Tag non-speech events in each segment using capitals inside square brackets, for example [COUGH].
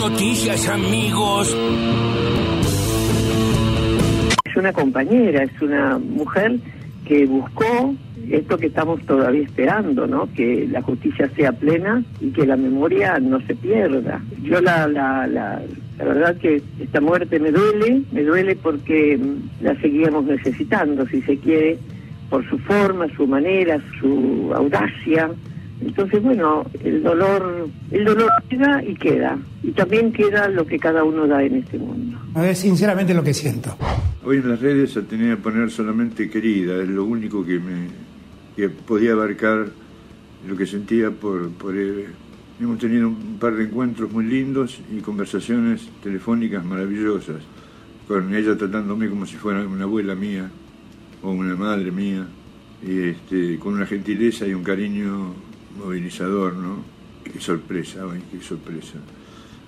noticias, amigos. Es una compañera, es una mujer que buscó esto que estamos todavía esperando, ¿no? Que la justicia sea plena y que la memoria no se pierda. Yo la, la, la, la verdad que esta muerte me duele, me duele porque la seguíamos necesitando, si se quiere, por su forma, su manera, su audacia. Entonces, bueno, el dolor, el dolor queda y queda. Y también queda lo que cada uno da en este mundo. A ver, sinceramente lo que siento. Hoy en las redes se tenía que poner solamente querida, es lo único que me que podía abarcar lo que sentía por, por él. Hemos tenido un par de encuentros muy lindos y conversaciones telefónicas maravillosas, con ella tratándome como si fuera una abuela mía o una madre mía, y este, con una gentileza y un cariño movilizador, ¿no? Qué sorpresa, ay, qué sorpresa.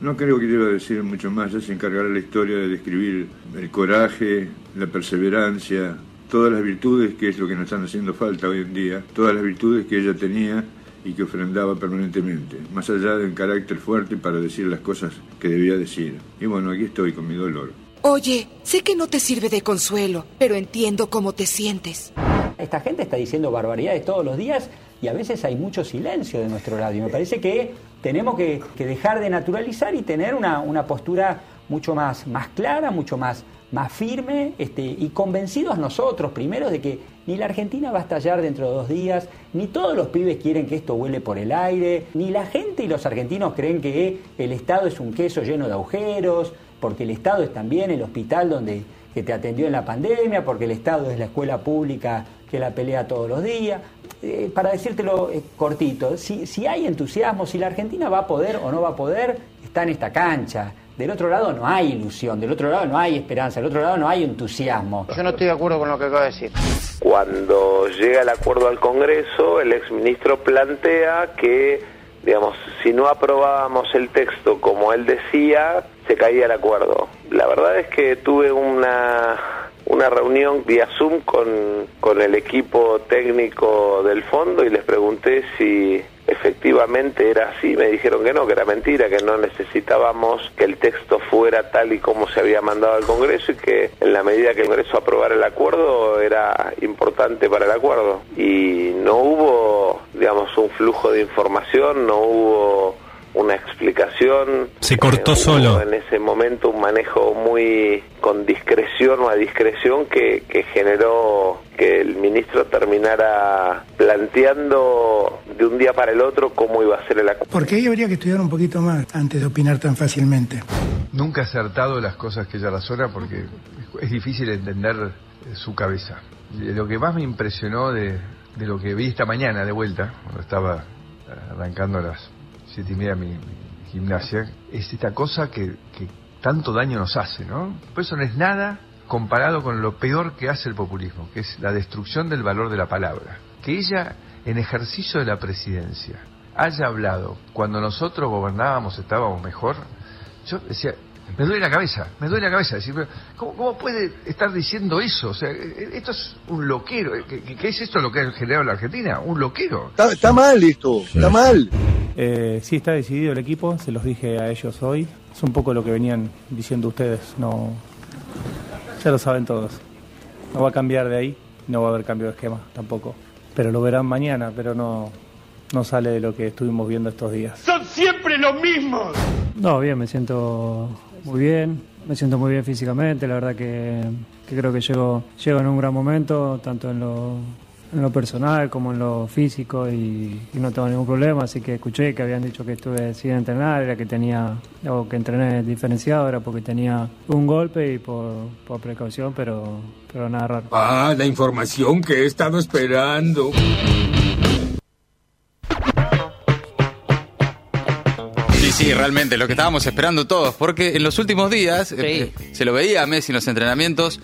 No creo que deba decir mucho más, ya se encargará la historia de describir el coraje, la perseverancia, todas las virtudes, que es lo que nos están haciendo falta hoy en día, todas las virtudes que ella tenía y que ofrendaba permanentemente, más allá de un carácter fuerte para decir las cosas que debía decir. Y bueno, aquí estoy con mi dolor. Oye, sé que no te sirve de consuelo, pero entiendo cómo te sientes. Esta gente está diciendo barbaridades todos los días y a veces hay mucho silencio de nuestro lado. Y me parece que tenemos que, dejar de naturalizar y tener una, una postura mucho más, más clara, mucho más más firme este, y convencidos nosotros, primero, de que ni la Argentina va a estallar dentro de dos días, ni todos los pibes quieren que esto huele por el aire, ni la gente y los argentinos creen que el Estado es un queso lleno de agujeros, porque el Estado es también el hospital donde que te atendió en la pandemia, porque el Estado es la escuela pública que la pelea todos los días. Eh, para decírtelo eh, cortito, si, si hay entusiasmo, si la Argentina va a poder o no va a poder, está en esta cancha. Del otro lado no hay ilusión, del otro lado no hay esperanza, del otro lado no hay entusiasmo. Yo no estoy de acuerdo con lo que acaba de decir. Cuando llega el acuerdo al Congreso, el exministro plantea que, digamos, si no aprobábamos el texto como él decía, se caía el acuerdo. La verdad es que tuve una una reunión vía Zoom con, con el equipo técnico del fondo y les pregunté si efectivamente era así, me dijeron que no, que era mentira, que no necesitábamos que el texto fuera tal y como se había mandado al Congreso y que en la medida que el Congreso aprobara el acuerdo era importante para el acuerdo. Y no hubo, digamos, un flujo de información, no hubo una explicación. Se cortó eh, solo. En ese momento un manejo muy con discreción o a discreción que, que generó que el ministro terminara planteando de un día para el otro cómo iba a ser el acuerdo. Porque ahí habría que estudiar un poquito más antes de opinar tan fácilmente. Nunca he acertado las cosas que ella razona porque es difícil entender eh, su cabeza. Lo que más me impresionó de, de lo que vi esta mañana de vuelta, cuando estaba arrancando las siete y media mi, mi gimnasia, es esta cosa que, que tanto daño nos hace, ¿no? Pues eso no es nada comparado con lo peor que hace el populismo, que es la destrucción del valor de la palabra. Que ella, en ejercicio de la presidencia, haya hablado cuando nosotros gobernábamos, estábamos mejor, yo decía, me duele la cabeza, me duele la cabeza. Decir, ¿cómo, cómo puede estar diciendo eso? O sea, eh, esto es un loquero. ¿Qué, qué- qué es esto lo que ha generado la Argentina? Un loquero. Está, está mal esto, está mal. Eh, sí está decidido el equipo, se los dije a ellos hoy. Es un poco lo que venían diciendo ustedes, no ya lo saben todos. No va a cambiar de ahí, no va a haber cambio de esquema tampoco. Pero lo verán mañana, pero no, no sale de lo que estuvimos viendo estos días. ¡Son siempre los mismos! No, bien, me siento muy bien, me siento muy bien físicamente, la verdad que, que creo que llego, llego en un gran momento, tanto en lo, en lo personal como en lo físico y, y no tengo ningún problema, así que escuché que habían dicho que estuve sin entrenar, era que tenía, o que entrené diferenciado, era porque tenía un golpe y por, por precaución, pero, pero nada raro. Ah, la información que he estado esperando. Sí, sí, realmente, lo que estábamos esperando todos, porque en los últimos días eh, se lo veía a Messi en los entrenamientos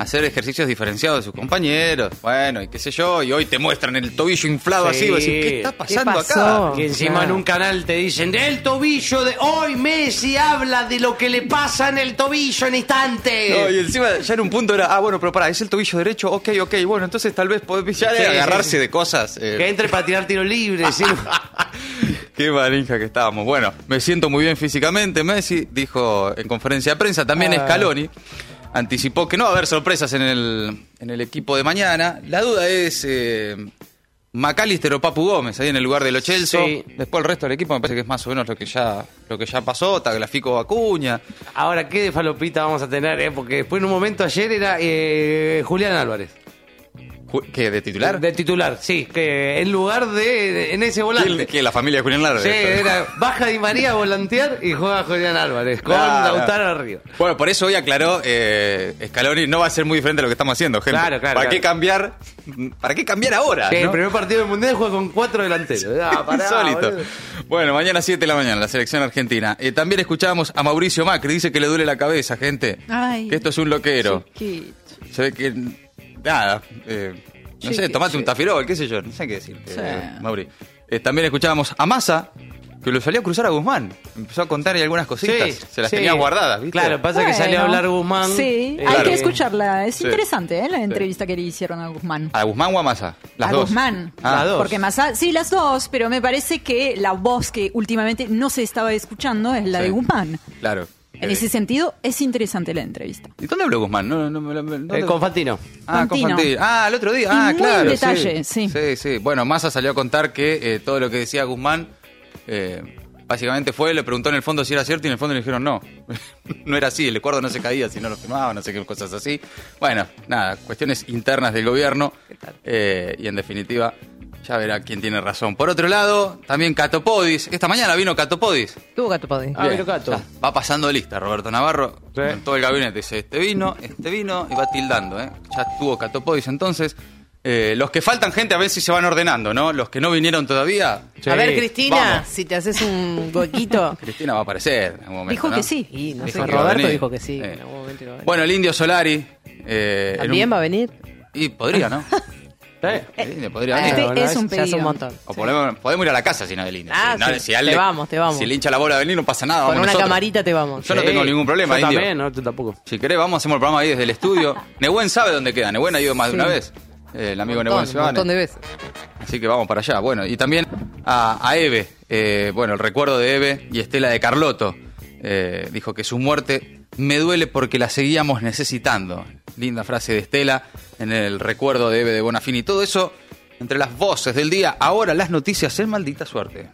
hacer ejercicios diferenciados de sus compañeros, bueno, y qué sé yo, y hoy te muestran el tobillo inflado así, y vos decís, ¿qué está pasando acá? Que encima en un canal te dicen, el tobillo de hoy Messi habla de lo que le pasa en el tobillo en instante. No, y encima ya en un punto era, ah, bueno, pero pará, es el tobillo derecho, ok, ok, bueno, entonces tal vez podés ya de Sí, agarrarse sí. de cosas. eh, Que entre para tirar tiro libre, sí. [LAUGHS] Qué manija que estábamos. Bueno, me siento muy bien físicamente, Messi, dijo en conferencia de prensa. También Ah. Anticipó que no va a haber sorpresas en el, en el equipo de mañana. La duda es eh, McAllister o Papu Gómez, ahí en el lugar de Lo Celso. Sí. Después el resto del equipo me parece que es más o menos lo que ya, lo que ya pasó. Tagliafico Acuña. Ahora, ¿qué de falopita vamos a tener? eh? Porque después en un momento ayer era eh, Julián Álvarez. ¿Qué? ¿De titular? De titular, sí. Que en lugar de. En ese volante. ¿Quién- quién? ¿La familia de Julián Álvarez? Sí, era baja Di María a volantear y juega Julián Álvarez con Claro. Lautaro arriba. Bueno, por eso hoy aclaró eh, Scaloni, no va a ser muy diferente a lo que estamos haciendo, gente. Claro, claro, ¿Para qué cambiar? ¿Para qué cambiar ahora? Que no? el primer partido del mundial juega con cuatro delanteros. Ah, [LAUGHS] pará, Insólito. boludo. Bueno, mañana 7 de la mañana, la selección argentina. Eh, también escuchamos a Mauricio Macri, dice que le duele la cabeza, gente. Ay. Que esto es un loquero. Chiquito. Se ve que. Nada. eh, no sé, tomate un tafirol, qué sé yo, no sé qué decir. Sí. Mauri. Eh, también escuchábamos a Massa, que lo salió a cruzar a Guzmán. Empezó a contar ahí algunas cositas. Sí, se las sí. tenía guardadas, ¿viste? Claro, pasa que salió a hablar Guzmán. Sí, eh, hay Claro. que escucharla. Es Sí. interesante ¿eh? la entrevista que le hicieron a Guzmán. ¿A Guzmán o a Massa? Las a dos. Guzmán. Ah, Las dos. Porque Massa, sí, las dos, pero me parece que la voz que últimamente no se estaba escuchando es la Sí. de Guzmán. Claro. En ese sentido, es interesante la entrevista. ¿Y dónde habló Guzmán? No, no. Eh, con Fantino. Ah, con Fantino. Ah, el otro día. Y Ah, muy en claro. detalle, sí. Sí, sí. Bueno, Massa salió a contar que eh, todo lo que decía Guzmán, eh, básicamente fue, le preguntó en el fondo si era cierto y en el fondo le dijeron no. [LAUGHS] no era así, el acuerdo no se caía si no lo firmaba, no sé qué cosas así. Bueno, nada, cuestiones internas del gobierno eh, y en definitiva ya verá quién tiene razón. Por otro lado, también Catopodis. Esta mañana vino Catopodis. Tuvo gato podés. Ah, vino Cato. ya, Va pasando lista, Roberto Navarro. Sí. En todo el gabinete dice, este vino, este vino, y va tildando, ¿eh? Ya estuvo Catopodis entonces. Eh, los que faltan gente a ver si se van ordenando, ¿no? Los que no vinieron todavía. A ver, Cristina, Vamos. si te haces un huequito. [LAUGHS] Cristina va a aparecer en algún momento. Dijo ¿no? que sí. Y no Dijo sé, que iba a Roberto dijo que sí. Eh. En algún momento. Bueno, el indio Solari. eh, ¿También un- va a venir? Y podría, ¿no? [LAUGHS] Eh, podría venir. Este bueno, es un ya es pedido. un montón. O podemos, podemos ir a la casa si no del indio. Ah, si, no, sí. si Te le- vamos, te vamos. Si le hincha la bola a venir, no pasa nada. Con una nosotros. camarita te vamos. Yo no tengo ningún problema, Yo indio. también, no, tú tampoco. Si querés, vamos, hacemos el programa ahí desde el estudio. [LAUGHS] Nehuen sabe dónde queda. Nehuen ha ido más de una vez. Eh, el amigo Nehuen montón, un montón de veces. Así que vamos para allá. Bueno, y también a, a Eve. eh, bueno, el recuerdo de Eve y Estela de Carlotto. Eh, dijo que su muerte me duele porque la seguíamos necesitando. Linda frase de Estela en el recuerdo de Eve de Bonafini. Todo eso entre las voces del día. Ahora las noticias en maldita suerte.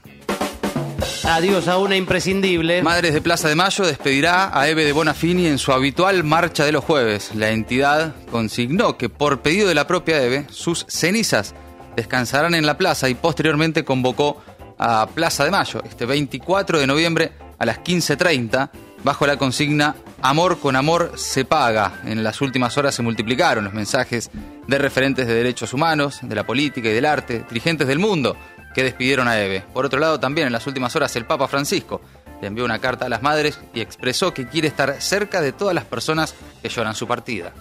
Adiós a una imprescindible. Madres de Plaza de Mayo despedirá a Eve de Bonafini en su habitual marcha de los jueves. La entidad consignó que por pedido de la propia Eve, sus cenizas descansarán en la plaza y posteriormente convocó a Plaza de Mayo este 24 de noviembre a las 15.30 bajo la consigna Amor con amor se paga. En las últimas horas se multiplicaron los mensajes de referentes de derechos humanos, de la política y del arte, dirigentes del mundo que despidieron a Eve. Por otro lado, también en las últimas horas el Papa Francisco le envió una carta a las madres y expresó que quiere estar cerca de todas las personas que lloran su partida.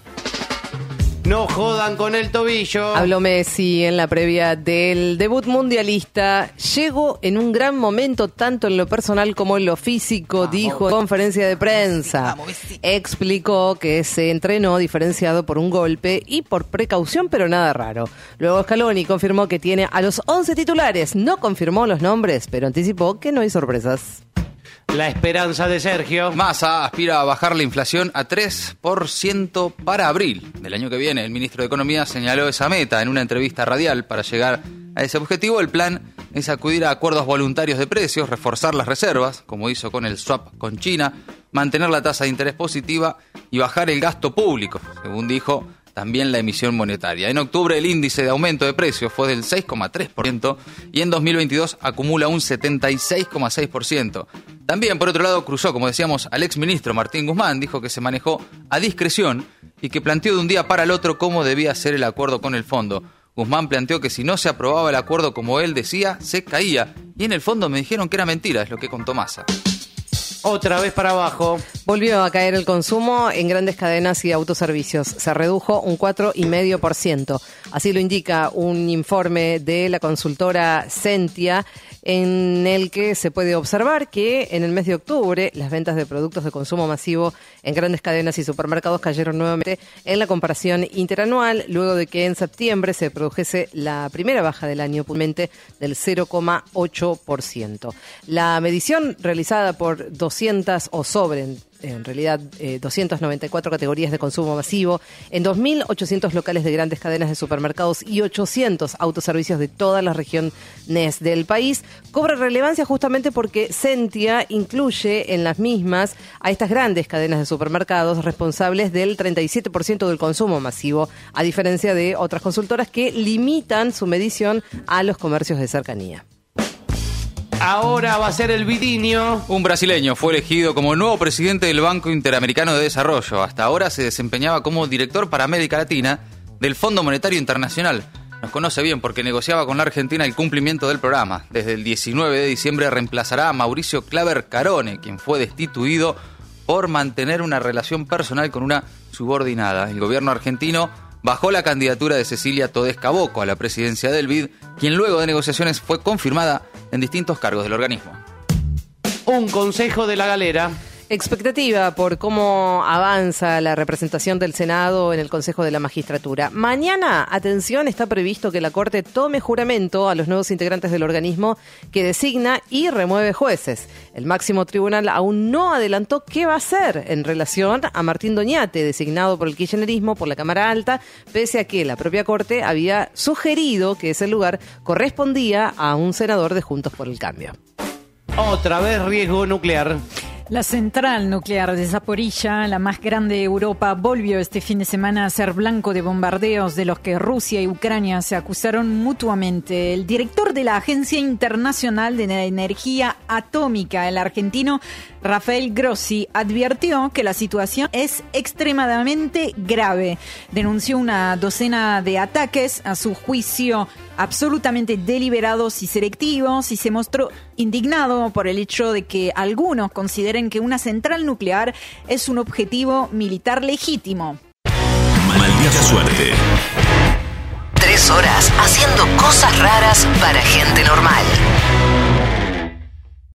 No jodan con el tobillo. Habló Messi en la previa del debut mundialista. Llego en un gran momento, tanto en lo personal como en lo físico, dijo en conferencia de prensa. Explicó que se entrenó diferenciado por un golpe y por precaución, pero nada raro. Luego Scaloni confirmó que tiene a los 11 titulares. No confirmó los nombres, pero anticipó que no hay sorpresas. La esperanza de Sergio. Massa aspira a bajar la inflación a 3% para abril del año que viene. El ministro de Economía señaló esa meta en una entrevista radial. Para llegar a ese objetivo, el plan es acudir a acuerdos voluntarios de precios, reforzar las reservas, como hizo con el swap con China, mantener la tasa de interés positiva y bajar el gasto público, según dijo también la emisión monetaria. En octubre el índice de aumento de precios fue del 6,3% y en 2022 acumula un 76,6%. También, por otro lado, cruzó, como decíamos, al exministro Martín Guzmán, dijo que se manejó a discreción y que planteó de un día para el otro cómo debía ser el acuerdo con el fondo. Guzmán planteó que si no se aprobaba el acuerdo como él decía, se caía. Y en el fondo me dijeron que era mentira, es lo que contó Massa. Otra vez para abajo. Volvió a caer el consumo en grandes cadenas y autoservicios. Se redujo un 4,5%. Así lo indica un informe de la consultora Sentia. En el que se puede observar que en el mes de octubre las ventas de productos de consumo masivo en grandes cadenas y supermercados cayeron nuevamente en la comparación interanual, luego de que en septiembre se produjese la primera baja del año, puntualmente del 0,8%. La medición realizada por 200 o sobre en realidad eh, 294 categorías de consumo masivo, en 2.800 locales de grandes cadenas de supermercados y 800 autoservicios de todas las regiones del país, cobra relevancia justamente porque Sentia incluye en las mismas a estas grandes cadenas de supermercados responsables del 37% del consumo masivo, a diferencia de otras consultoras que limitan su medición a los comercios de cercanía. Ahora va a ser el Vidinio. Un brasileño fue elegido como nuevo presidente del Banco Interamericano de Desarrollo. Hasta ahora se desempeñaba como director para América Latina del Fondo Monetario Internacional. Nos conoce bien porque negociaba con la Argentina el cumplimiento del programa. Desde el 19 de diciembre reemplazará a Mauricio Claver Carone, quien fue destituido por mantener una relación personal con una subordinada. El gobierno argentino bajó la candidatura de Cecilia Todesca Boco a la presidencia del BID, quien luego de negociaciones fue confirmada en distintos cargos del organismo. Un consejo de la galera. Expectativa por cómo avanza la representación del Senado en el Consejo de la Magistratura. Mañana, atención, está previsto que la Corte tome juramento a los nuevos integrantes del organismo que designa y remueve jueces. El máximo tribunal aún no adelantó qué va a hacer en relación a Martín Doñate, designado por el kirchnerismo por la Cámara Alta, pese a que la propia Corte había sugerido que ese lugar correspondía a un senador de Juntos por el Cambio. Otra vez riesgo nuclear. La central nuclear de Zaporilla, la más grande de Europa, volvió este fin de semana a ser blanco de bombardeos de los que Rusia y Ucrania se acusaron mutuamente. El director de la Agencia Internacional de Energía Atómica, el argentino Rafael Grossi, advirtió que la situación es extremadamente grave. Denunció una docena de ataques, a su juicio absolutamente deliberados y selectivos, y se mostró indignado por el hecho de que algunos consideren que una central nuclear es un objetivo militar legítimo. Maldita suerte. Tres horas haciendo cosas raras para gente normal.